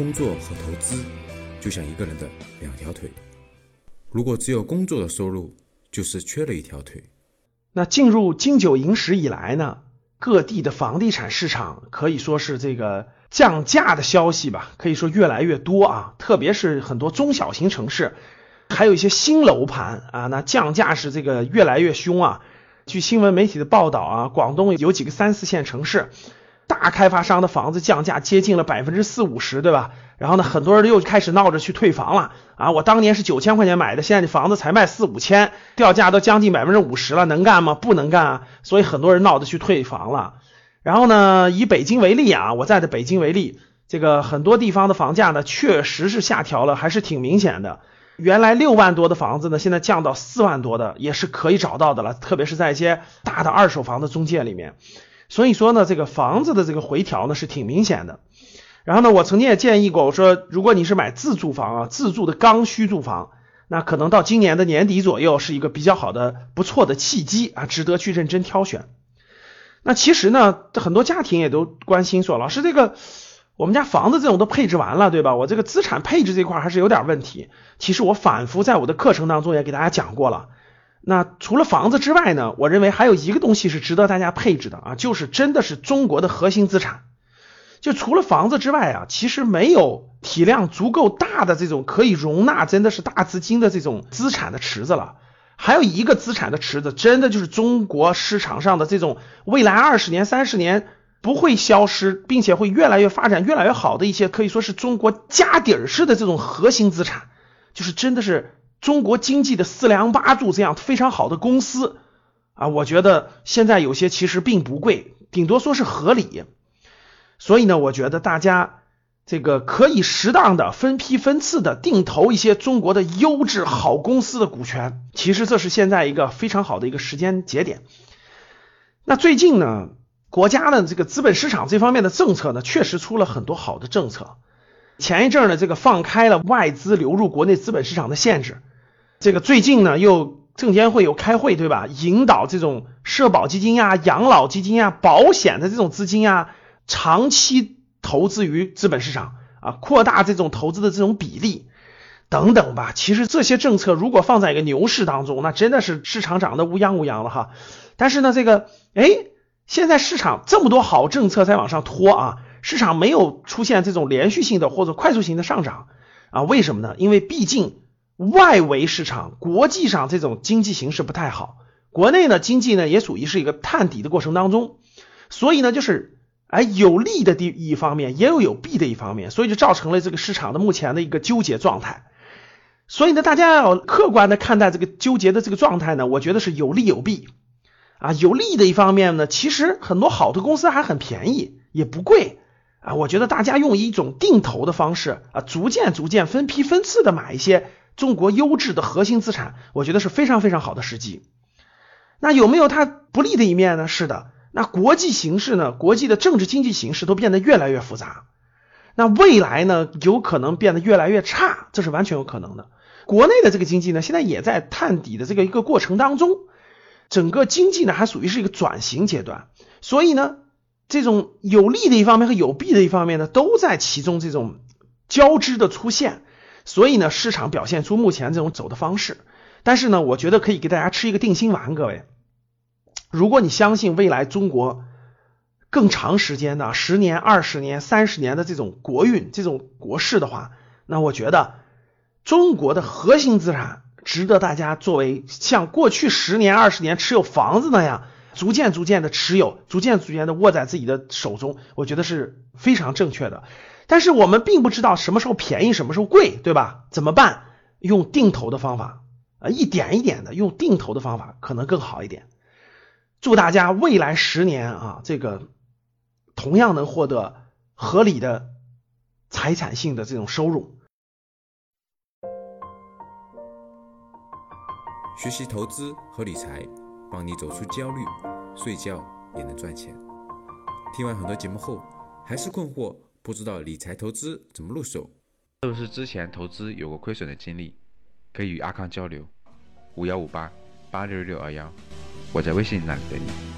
工作和投资就像一个人的两条腿，如果只有工作的收入，就是缺了一条腿。那进入金九银十以来呢，各地的房地产市场可以说是这个降价的消息吧，可以说越来越多啊，特别是很多中小型城市，还有一些新楼盘啊，那降价是这个越来越凶啊。据新闻媒体的报道啊，广东有几个三四线城市。大开发商的房子降价接近了百分之四五十，对吧？然后呢，很多人又开始闹着去退房了啊！我当年是九千块钱买的，现在这房子才卖四五千，掉价都将近百分之五十了，能干吗？不能干啊！所以很多人闹着去退房了。然后呢，以北京为例啊，我在的北京为例，这个很多地方的房价呢，确实是下调了，还是挺明显的。原来六万多的房子呢，现在降到四万多的，也是可以找到的了，特别是在一些大的二手房的中介里面。所以说呢，这个房子的这个回调呢是挺明显的。然后呢，我曾经也建议过，我说如果你是买自住房啊，自住的刚需住房，那可能到今年的年底左右是一个比较好的、不错的契机啊，值得去认真挑选。那其实呢，很多家庭也都关心说，老师这个我们家房子这种都配置完了，对吧？我这个资产配置这块还是有点问题。其实我反复在我的课程当中也给大家讲过了。那除了房子之外呢？我认为还有一个东西是值得大家配置的啊，就是真的是中国的核心资产。就除了房子之外啊，其实没有体量足够大的这种可以容纳真的是大资金的这种资产的池子了。还有一个资产的池子，真的就是中国市场上的这种未来二十年、三十年不会消失，并且会越来越发展、越来越好的一些，可以说是中国家底儿式的这种核心资产，就是真的是。中国经济的四梁八柱这样非常好的公司啊，我觉得现在有些其实并不贵，顶多说是合理。所以呢，我觉得大家这个可以适当的分批分次的定投一些中国的优质好公司的股权。其实这是现在一个非常好的一个时间节点。那最近呢，国家的这个资本市场这方面的政策呢，确实出了很多好的政策。前一阵呢，这个放开了外资流入国内资本市场的限制。这个最近呢，又证监会有开会，对吧？引导这种社保基金呀、养老基金呀、保险的这种资金呀，长期投资于资本市场啊，扩大这种投资的这种比例等等吧。其实这些政策如果放在一个牛市当中，那真的是市场涨得乌泱乌泱的哈。但是呢，这个哎，现在市场这么多好政策在往上拖啊，市场没有出现这种连续性的或者快速性的上涨啊？为什么呢？因为毕竟。外围市场、国际上这种经济形势不太好，国内呢经济呢也属于是一个探底的过程当中，所以呢就是哎有利的地一方面，也有有弊的一方面，所以就造成了这个市场的目前的一个纠结状态。所以呢，大家要客观的看待这个纠结的这个状态呢，我觉得是有利有弊啊。有利的一方面呢，其实很多好的公司还很便宜，也不贵啊。我觉得大家用一种定投的方式啊，逐渐逐渐分批分次的买一些。中国优质的核心资产，我觉得是非常非常好的时机。那有没有它不利的一面呢？是的。那国际形势呢？国际的政治经济形势都变得越来越复杂。那未来呢？有可能变得越来越差，这是完全有可能的。国内的这个经济呢，现在也在探底的这个一个过程当中，整个经济呢还属于是一个转型阶段。所以呢，这种有利的一方面和有弊的一方面呢，都在其中这种交织的出现。所以呢，市场表现出目前这种走的方式，但是呢，我觉得可以给大家吃一个定心丸，各位，如果你相信未来中国更长时间的十年、二十年、三十年的这种国运、这种国势的话，那我觉得中国的核心资产值得大家作为像过去十年、二十年持有房子那样，逐渐、逐渐的持有，逐渐、逐渐的握在自己的手中，我觉得是非常正确的。但是我们并不知道什么时候便宜，什么时候贵，对吧？怎么办？用定投的方法啊，一点一点的用定投的方法可能更好一点。祝大家未来十年啊，这个同样能获得合理的财产性的这种收入。学习投资和理财，帮你走出焦虑，睡觉也能赚钱。听完很多节目后，还是困惑。不知道理财投资怎么入手？是不是之前投资有过亏损的经历？可以与阿康交流，五幺五八八六六二幺，我在微信那里等你。